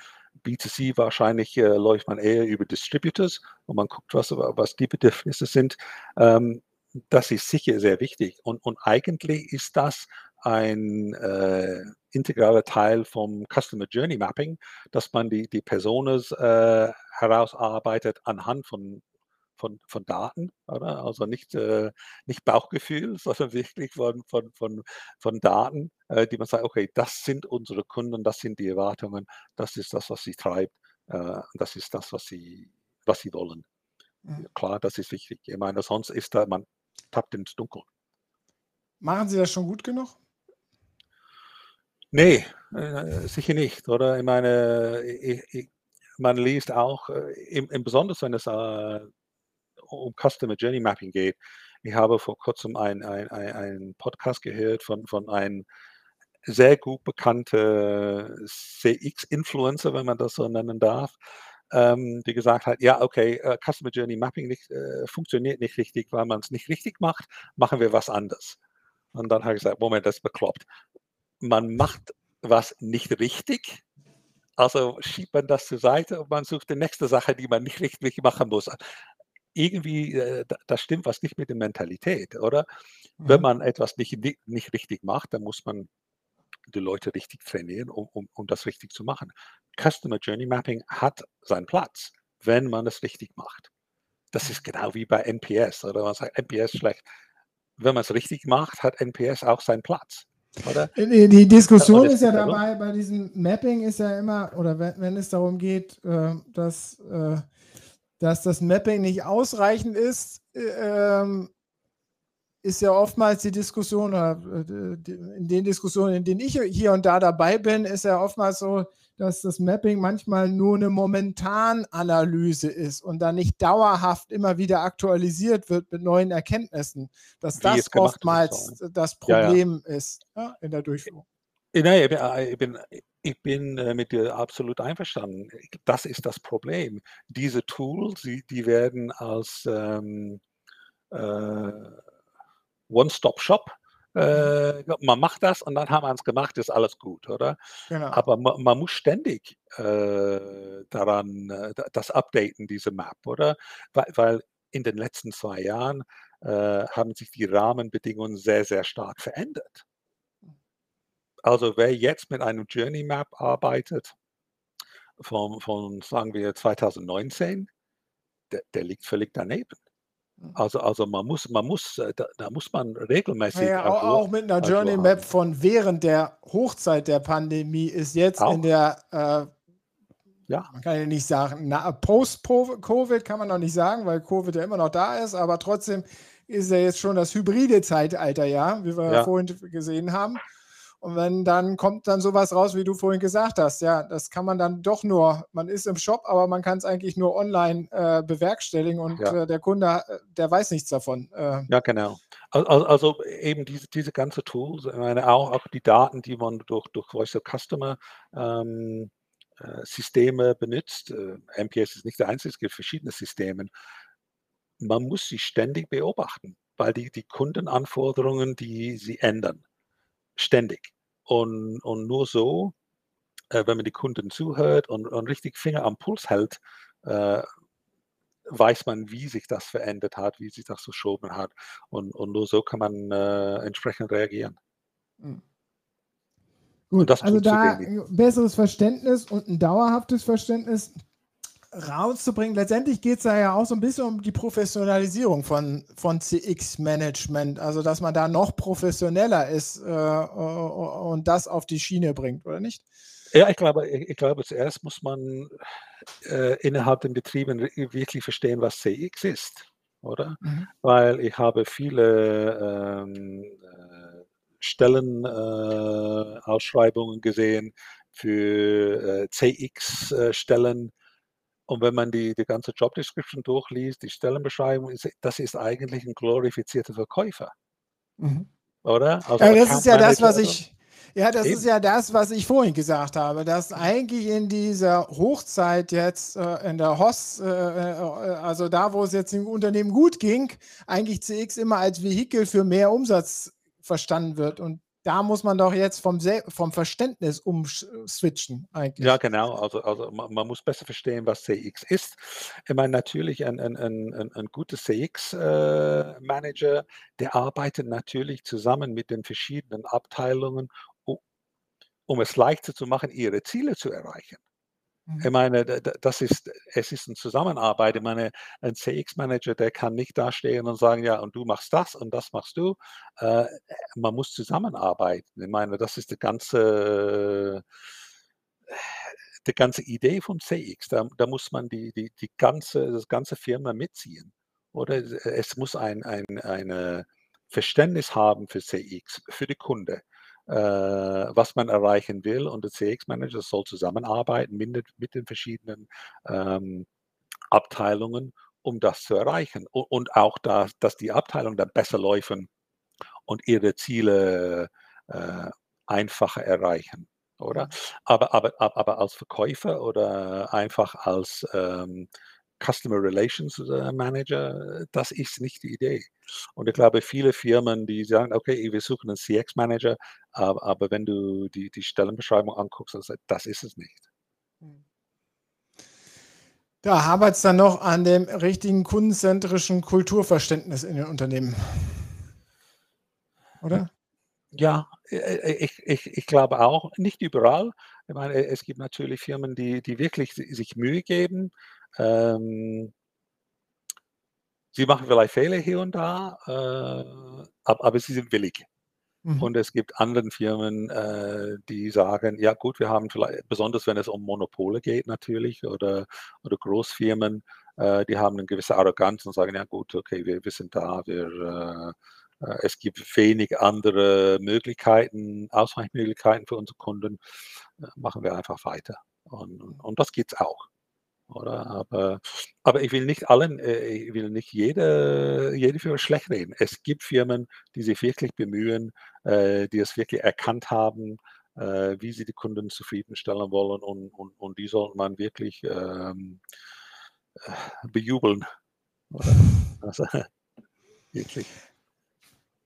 C: B2C wahrscheinlich äh, läuft man eher über Distributors und man guckt, was, was die Bedürfnisse sind. Ähm, das ist sicher sehr wichtig. Und, und eigentlich ist das ein äh, integraler Teil vom Customer Journey Mapping, dass man die, die Personas äh, herausarbeitet anhand von von, von Daten, oder? Also nicht, äh, nicht Bauchgefühl, sondern wirklich von, von, von, von Daten, äh, die man sagt, okay, das sind unsere Kunden, das sind die Erwartungen, das ist das, was sie treibt, äh, das ist das, was sie, was sie wollen. Mhm. Klar, das ist wichtig. Ich meine, sonst ist da, man tappt ins Dunkel.
B: Machen Sie das schon gut genug?
C: Nee, äh, sicher nicht, oder? Ich meine, ich, ich, man liest auch, äh, im, im besonders wenn es äh, um Customer Journey Mapping geht. Ich habe vor kurzem einen ein, Podcast gehört von, von einem sehr gut bekannten CX-Influencer, wenn man das so nennen darf, ähm, die gesagt hat, ja, okay, uh, Customer Journey Mapping nicht, äh, funktioniert nicht richtig, weil man es nicht richtig macht, machen wir was anderes. Und dann habe ich gesagt, Moment, das ist bekloppt. Man macht was nicht richtig, also schiebt man das zur Seite und man sucht die nächste Sache, die man nicht richtig machen muss. Irgendwie, äh, da, stimmt was nicht mit der Mentalität, oder? Mhm. Wenn man etwas nicht, nicht richtig macht, dann muss man die Leute richtig trainieren, um, um, um das richtig zu machen. Customer Journey Mapping hat seinen Platz, wenn man es richtig macht. Das ist genau wie bei NPS, oder man sagt, NPS schlecht. Wenn man es richtig macht, hat NPS auch seinen Platz. Oder?
B: Die Diskussion ist ja dabei, bei diesem Mapping ist ja immer, oder wenn, wenn es darum geht, äh, dass, äh, dass das Mapping nicht ausreichend ist, äh, ähm, ist ja oftmals die Diskussion, oder in den Diskussionen, in denen ich hier und da dabei bin, ist ja oftmals so, dass das Mapping manchmal nur eine Momentananalyse ist und dann nicht dauerhaft immer wieder aktualisiert wird mit neuen Erkenntnissen, dass Wie das oftmals das Problem ja, ja. ist ja, in der Durchführung.
C: Nein, ich bin, äh, ich bin, ich bin äh, mit dir absolut einverstanden. Das ist das Problem. Diese Tools, die, die werden als ähm, äh, One-Stop-Shop äh, man macht das und dann haben wir es gemacht, ist alles gut, oder? Genau. Aber man, man, muss ständig äh, daran äh, das updaten, diese Map, oder? Weil, weil in den letzten zwei Jahren äh, haben sich die Rahmenbedingungen sehr, sehr stark verändert. Also wer jetzt mit einem Journey Map arbeitet, von, von sagen wir 2019, der, der liegt völlig daneben. Mhm. Also, also man muss, man muss, äh, da, da muss man regelmäßig.
B: Ja, auch, auch, mit einer Journey Map von während der Hochzeit der Pandemie ist jetzt auch. in der, äh, ja. man kann ja nicht sagen, post-Covid kann man noch nicht sagen, weil Covid ja immer noch da ist, aber trotzdem ist ja jetzt schon das hybride Zeitalter, ja, wie wir ja. vorhin gesehen haben. Und wenn dann kommt dann sowas raus, wie du vorhin gesagt hast, ja, das kann man dann doch nur, man ist im Shop, aber man kann es eigentlich nur online äh, bewerkstelligen und ja. äh, der Kunde, äh, der weiß nichts davon.
C: Äh. Ja, genau. Also, also, eben diese, diese ganze Tools, ich meine auch, auch die Daten, die man durch, durch Voice of Customer ähm, äh, Systeme benutzt. Äh, MPS ist nicht der einzige, es gibt verschiedene Systeme. Man muss sie ständig beobachten, weil die, die Kundenanforderungen, die sie ändern ständig. Und, und nur so, äh, wenn man die Kunden zuhört und, und richtig Finger am Puls hält, äh, weiß man, wie sich das verändert hat, wie sich das verschoben hat. Und, und nur so kann man äh, entsprechend reagieren.
B: Mhm. Gut, also da besseres Verständnis und ein dauerhaftes Verständnis rauszubringen. Letztendlich geht es da ja auch so ein bisschen um die Professionalisierung von, von CX-Management, also dass man da noch professioneller ist äh, und das auf die Schiene bringt, oder nicht?
C: Ja, ich glaube, ich glaube zuerst muss man äh, innerhalb den Betrieben wirklich verstehen, was CX ist, oder? Mhm. Weil ich habe viele ähm, äh, Stellenausschreibungen äh, gesehen für äh, CX-Stellen, und wenn man die, die ganze Job Description durchliest, die Stellenbeschreibung, ist, das ist eigentlich ein glorifizierter Verkäufer.
B: Mhm. Oder? Also ja, das ist ja das, was ich. Ja, das Eben. ist ja das, was ich vorhin gesagt habe, dass eigentlich in dieser Hochzeit jetzt, äh, in der HOS, äh, äh, also da, wo es jetzt im Unternehmen gut ging, eigentlich CX immer als Vehikel für mehr Umsatz verstanden wird. Und da muss man doch jetzt vom, vom Verständnis umswitchen eigentlich.
C: Ja, genau. Also, also man, man, muss besser verstehen, was CX ist. Ich meine, natürlich ein, ein, ein, ein guter CX-Manager, äh, der arbeitet natürlich zusammen mit den verschiedenen Abteilungen, um, um es leichter zu machen, ihre Ziele zu erreichen. Ich mhm. meine, das ist, es ist eine Zusammenarbeit. Ich meine, ein CX-Manager, der kann nicht dastehen und sagen, ja, und du machst das und das machst du. Äh, man muss zusammenarbeiten. Ich meine, das ist die ganze, die ganze Idee von CX. Da, da muss man die, die, die ganze, das ganze Firma mitziehen. Oder es muss ein, ein eine Verständnis haben für CX, für die Kunde was man erreichen will. Und der CX-Manager soll zusammenarbeiten mit, mit den verschiedenen ähm, Abteilungen, um das zu erreichen. Und, und auch, da, dass die Abteilungen dann besser laufen und ihre Ziele äh, einfacher erreichen. Oder? Aber, aber, aber als Verkäufer oder einfach als ähm, Customer Relations äh, Manager, das ist nicht die Idee. Und ich glaube, viele Firmen, die sagen, okay, wir suchen einen CX-Manager, aber, aber, wenn du die, die Stellenbeschreibung anguckst, das ist es nicht. Hm.
B: Da hapert es dann noch an dem richtigen kundenzentrischen Kulturverständnis in den Unternehmen. Oder?
C: Ja, äh, äh, ich, ich, ich glaube auch, nicht überall. Ich meine, es gibt natürlich Firmen, die, die wirklich sich Mühe geben, ähm, sie machen vielleicht Fehler hier und da, äh, aber, aber, sie sind willig. Mhm. Und es gibt andere Firmen, äh, die sagen, ja gut, wir haben vielleicht, besonders wenn es um Monopole geht natürlich oder, oder Großfirmen, äh, die haben eine gewisse Arroganz und sagen, ja gut, okay, wir, wir sind da, wir, äh, äh, es gibt wenig andere Möglichkeiten, Ausweichmöglichkeiten für unsere Kunden, äh, machen wir einfach weiter. Und, und das es auch oder? Aber, aber ich will nicht allen, äh, ich will nicht jede, jede Firma schlecht reden. Es gibt Firmen, die sich wirklich bemühen, äh, die es wirklich erkannt haben, äh, wie sie die Kunden zufriedenstellen wollen und, und, und die sollte man wirklich ähm, äh, bejubeln. Also,
B: wirklich.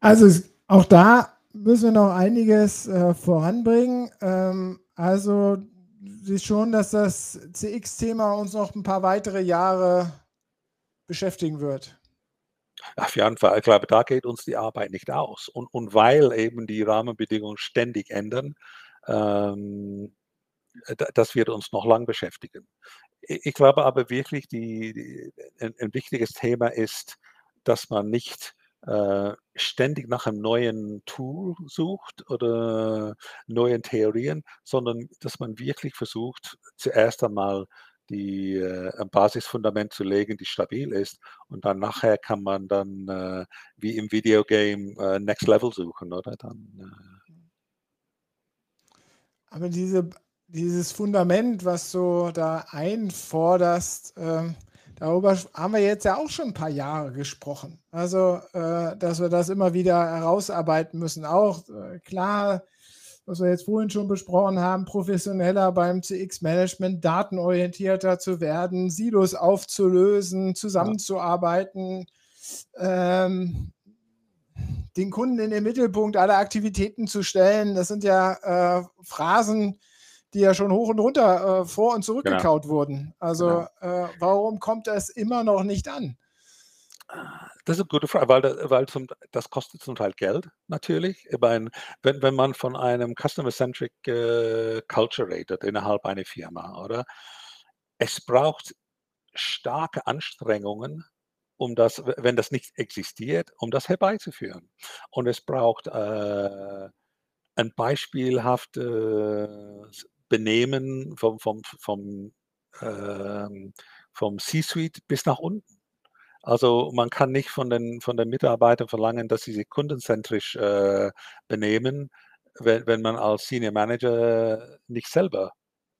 B: Also auch da müssen wir noch einiges voranbringen. Ähm, also siehst schon, dass das CX-Thema uns noch ein paar weitere Jahre beschäftigen wird.
C: Auf jeden Fall. Ich glaube, da geht uns die Arbeit nicht aus. Und, und weil eben die Rahmenbedingungen ständig ändern, ähm, das wird uns noch lang beschäftigen. Ich glaube aber wirklich, die, die, ein, ein wichtiges Thema ist, dass man nicht äh, ständig nach einem neuen Tool sucht oder neuen Theorien, sondern dass man wirklich versucht, zuerst einmal die, äh, ein Basisfundament zu legen, die stabil ist. Und dann nachher kann man dann äh, wie im Videogame äh, Next Level suchen, oder? Dann, äh
B: Aber diese, dieses Fundament, was du da einforderst, ähm, Darüber haben wir jetzt ja auch schon ein paar Jahre gesprochen. Also, äh, dass wir das immer wieder herausarbeiten müssen. Auch äh, klar, was wir jetzt vorhin schon besprochen haben, professioneller beim CX-Management, datenorientierter zu werden, Silos aufzulösen, zusammenzuarbeiten, ähm, den Kunden in den Mittelpunkt aller Aktivitäten zu stellen. Das sind ja äh, Phrasen, die ja schon hoch und runter äh, vor und zurückgekaut genau. wurden. Also genau. äh, warum kommt das immer noch nicht an?
C: Das ist eine gute Frage, weil, weil zum, das kostet zum Teil Geld natürlich. Ich meine, wenn, wenn man von einem Customer-Centric äh, Culture redet innerhalb einer Firma, oder? Es braucht starke Anstrengungen, um das, wenn das nicht existiert, um das herbeizuführen. Und es braucht äh, ein beispielhaftes Benehmen vom, vom, vom, ähm, vom C-Suite bis nach unten. Also man kann nicht von den, von den Mitarbeitern verlangen, dass sie sich kundenzentrisch äh, benehmen, wenn, wenn man als Senior Manager nicht selber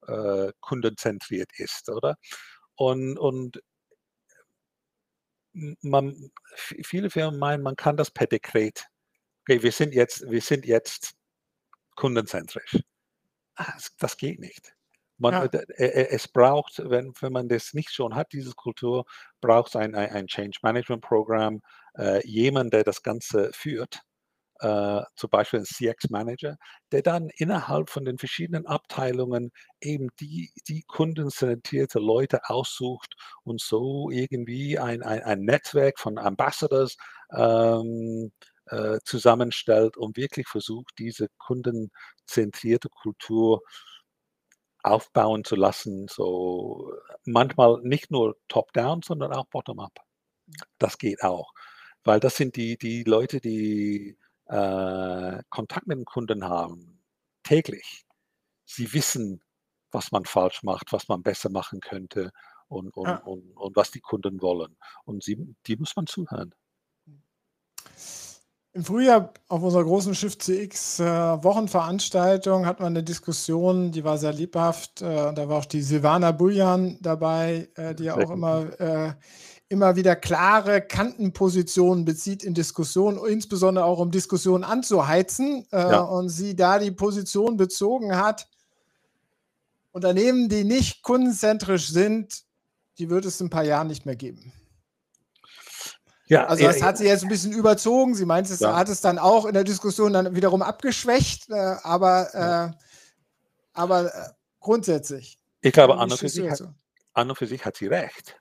C: äh, kundenzentriert ist, oder? Und, und man, viele Firmen meinen, man kann das per Dekret. Okay, wir sind jetzt, wir sind jetzt kundenzentrisch. Das geht nicht. Man, ja. es braucht, wenn, wenn man das nicht schon hat, diese Kultur, braucht es ein, ein, Change Management Programm, äh, jemand, der das Ganze führt, äh, zum Beispiel ein CX Manager, der dann innerhalb von den verschiedenen Abteilungen eben die, die kundenzentrierte Leute aussucht und so irgendwie ein, ein, ein Netzwerk von Ambassadors ähm, äh, zusammenstellt und wirklich versucht, diese kundenzentrierte Kultur aufbauen zu lassen, so manchmal nicht nur top-down, sondern auch bottom-up. Das geht auch, weil das sind die, die Leute, die äh, Kontakt mit dem Kunden haben, täglich. Sie wissen, was man falsch macht, was man besser machen könnte und, und,
B: Ja.
C: und, und was die Kunden wollen. Und sie, die muss man zuhören.
B: Im Frühjahr auf unserer großen Schiff CX äh, Wochenveranstaltung hat man eine Diskussion, die war sehr lebhaft. Äh, da war auch die Silvana Buljan dabei, äh, die ja auch immer, äh, immer wieder klare Kantenpositionen bezieht in Diskussionen, insbesondere auch um Diskussionen anzuheizen. Äh,
C: Ja.
B: Und sie da die Position bezogen hat, Unternehmen, die nicht kundenzentrisch sind, die wird es in ein paar Jahren nicht mehr geben.
C: Ja,
B: Also
C: ja,
B: das hat sie jetzt ein bisschen überzogen. Sie meint, es
C: Ja.
B: hat es dann auch in der Diskussion dann wiederum abgeschwächt, äh, aber, äh, aber äh, grundsätzlich.
C: ich glaube, an und, für sich hat, an und für sich hat sie recht.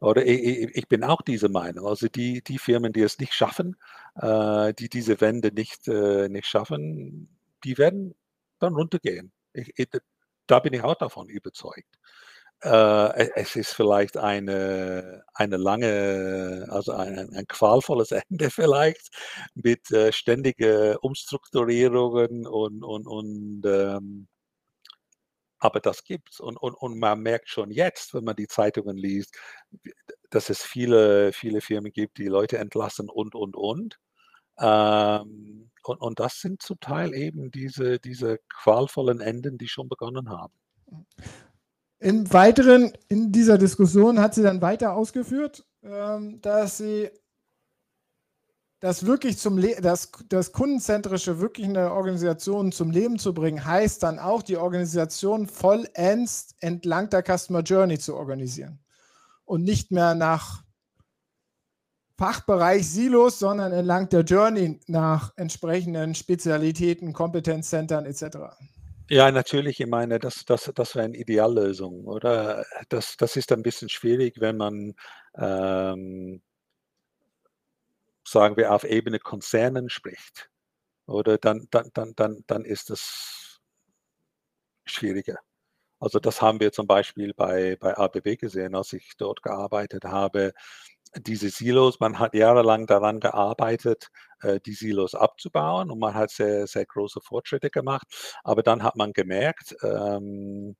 C: Oder ich, ich, ich bin auch dieser Meinung. Also die, die Firmen, die es nicht schaffen, äh, die diese Wende nicht, äh, nicht schaffen, die werden dann runtergehen. Ich, ich, da bin ich auch davon überzeugt. Äh, es- ist vielleicht eine, eine lange, also ein, ein, qualvolles Ende vielleicht mit äh, ständigen Umstrukturierungen und, und, und ähm, aber das gibt's und, und, und man merkt schon jetzt, wenn man die Zeitungen liest, dass es viele, viele Firmen gibt, die Leute entlassen und, und, und. Ähm, und, und das sind zum Teil eben diese, diese qualvollen Enden, die schon begonnen haben.
B: Im Weiteren, in dieser Diskussion hat sie dann weiter ausgeführt, ähm, dass sie das wirklich zum Le das, das Kundenzentrische wirklich in der Organisation zum Leben zu bringen, heißt dann auch, die Organisation vollends entlang der Customer Journey zu organisieren. Und nicht mehr nach Fachbereich Silos, sondern entlang der Journey nach entsprechenden Spezialitäten, Kompetenzzentren etc.
C: Ja, natürlich, ich meine, das, das, das wäre eine Ideallösung, oder? Das, das ist ein bisschen schwierig, wenn man, ähm, sagen wir, auf Ebene Konzernen spricht. Oder dann, dann, dann, dann, dann ist es schwieriger. Also das haben wir zum Beispiel bei, bei ABB gesehen, als ich dort gearbeitet habe. Diese Silos, man hat jahrelang daran gearbeitet, äh, die Silos abzubauen und man hat sehr, sehr große Fortschritte gemacht. Aber dann hat man gemerkt, ähm,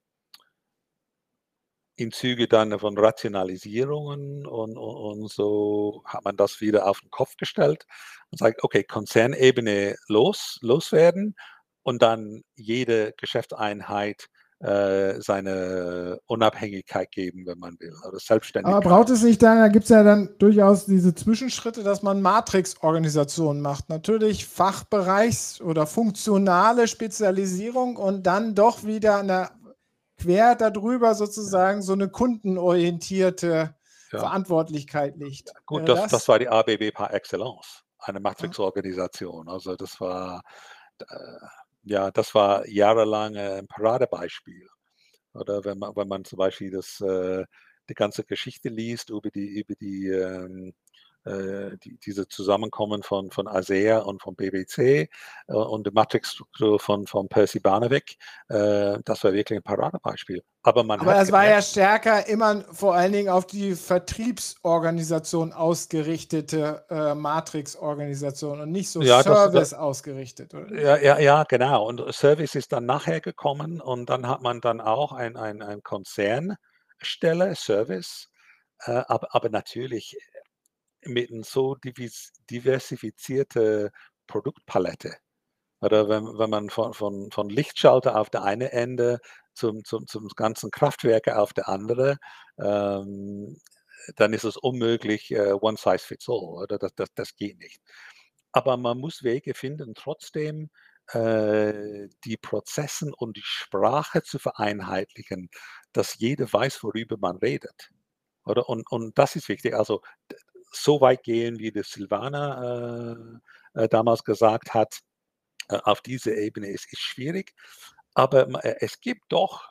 C: im Zuge dann von Rationalisierungen und, und, und so hat man das wieder auf den Kopf gestellt und sagt, okay, Konzernebene los, loswerden und dann jede Geschäftseinheit äh, seine Unabhängigkeit geben, wenn man will, oder Selbstständigkeit.
B: Aber braucht es nicht dann, da gibt es ja dann durchaus diese Zwischenschritte, dass man Matrix-Organisationen macht. Natürlich Fachbereichs- oder funktionale Spezialisierung und dann doch wieder eine, quer darüber sozusagen so eine kundenorientierte
C: Ja.
B: Verantwortlichkeit liegt.
C: Gut,
B: Wäre
C: das, das war die ABB par excellence, eine Matrix-Organisation. Also das war, äh, ja, das war jahrelang äh, ein Paradebeispiel. Oder wenn man, wenn man zum Beispiel das, äh, die ganze Geschichte liest über die, über die, ähm, äh, die diese Zusammenkommen von, von ASEA und von BBC äh, und die Matrix-Struktur von, von Percy Barnevik, äh, das war wirklich ein Paradebeispiel. Aber man
B: Aber es war ja stärker immer vor allen Dingen auf die Vertriebsorganisation ausgerichtete äh, Matrix-Organisation und nicht so
C: Ja, das- das-
B: Service ausgerichtet. Oder?
C: Ja, ja, ja, genau. Und Service ist dann nachher gekommen und dann hat man dann auch ein, ein, ein Konzernstelle, Service, äh, aber, aber natürlich mit einer so divis- diversifizierte Produktpalette. Oder wenn, wenn man von, von, von Lichtschalter auf der einen Ende zum, zum, zum ganzen Kraftwerke auf der andere, ähm, dann ist es unmöglich, äh, one size fits all, oder? Das, das, das geht nicht. Aber man muss Wege finden, trotzdem äh, die Prozessen und die Sprache zu vereinheitlichen, dass jeder weiß, worüber man redet. Oder? Und, und das ist wichtig. Also so weit gehen, wie das Silvana äh, äh, damals gesagt hat, äh, auf diese Ebene ist, ist schwierig. Aber äh, es gibt doch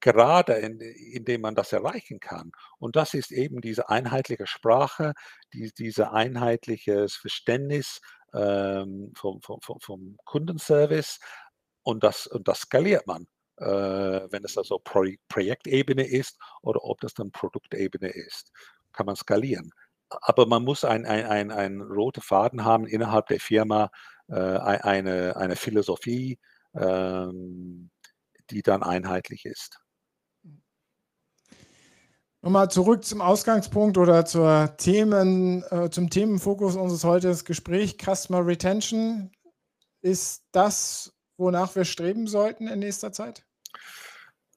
C: gerade, in, indem man das erreichen kann. Und das ist eben diese einheitliche Sprache, die, diese einheitliches Verständnis ähm, vom, vom, vom, vom Kundenservice. Und das, und das skaliert man. äh, wenn es also Pro Projektebene ist oder ob das dann Produktebene ist. Kann man skalieren. Aber man muss einen ein, ein roten Faden haben innerhalb der Firma, äh, eine, eine Philosophie, ähm, die dann einheitlich ist.
B: Nochmal zurück zum Ausgangspunkt oder zur Themen, äh, zum Themenfokus unseres heutigen Gesprächs. Customer Retention. Ist das, wonach wir streben sollten in nächster Zeit?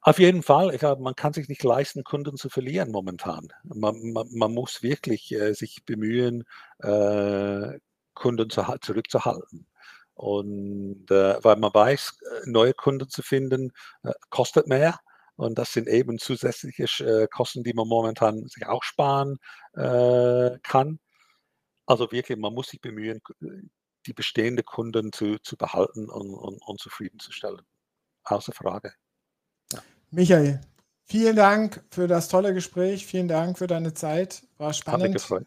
C: Auf jeden Fall. Ich glaube, man kann sich nicht leisten, Kunden zu verlieren momentan. Man, man, man muss wirklich äh, sich bemühen, äh, Kunden zu, zurückzuhalten. Und äh, weil man weiß, äh, neue Kunden zu finden, äh, kostet mehr. Und das sind eben zusätzliche äh, Kosten, die man momentan sich auch sparen kann. Also wirklich, man muss sich bemühen, die bestehenden Kunden zu, zu behalten und, und, und zufriedenzustellen. Außer Frage.
B: Michael, vielen Dank für das tolle Gespräch. Vielen Dank für deine Zeit. War spannend. Hat mich gefreut.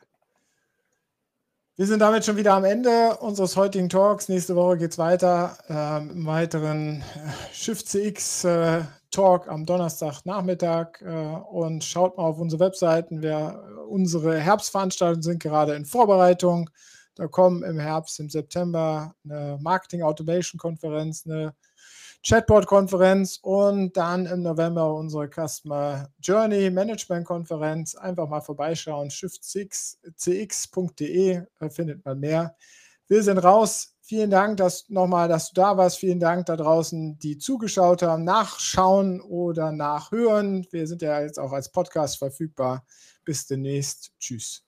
B: Wir sind damit schon wieder am Ende unseres heutigen Talks. Nächste Woche geht es weiter äh, im weiteren äh, Shift CX äh, Talk am Donnerstagnachmittag. Äh, und schaut mal auf unsere Webseiten. Wir, unsere Herbstveranstaltungen sind gerade in Vorbereitung. Da kommen im Herbst, im September eine Marketing Automation Konferenz, eine Chatbot-Konferenz und dann im November unsere Customer Journey Management Konferenz. Einfach mal vorbeischauen. shiftcx.de findet man mehr. Wir sind raus. Vielen Dank dass, nochmal, dass du da warst. Vielen Dank da draußen, die zugeschaut haben, nachschauen oder nachhören. Wir sind ja jetzt auch als Podcast verfügbar. Bis demnächst. Tschüss.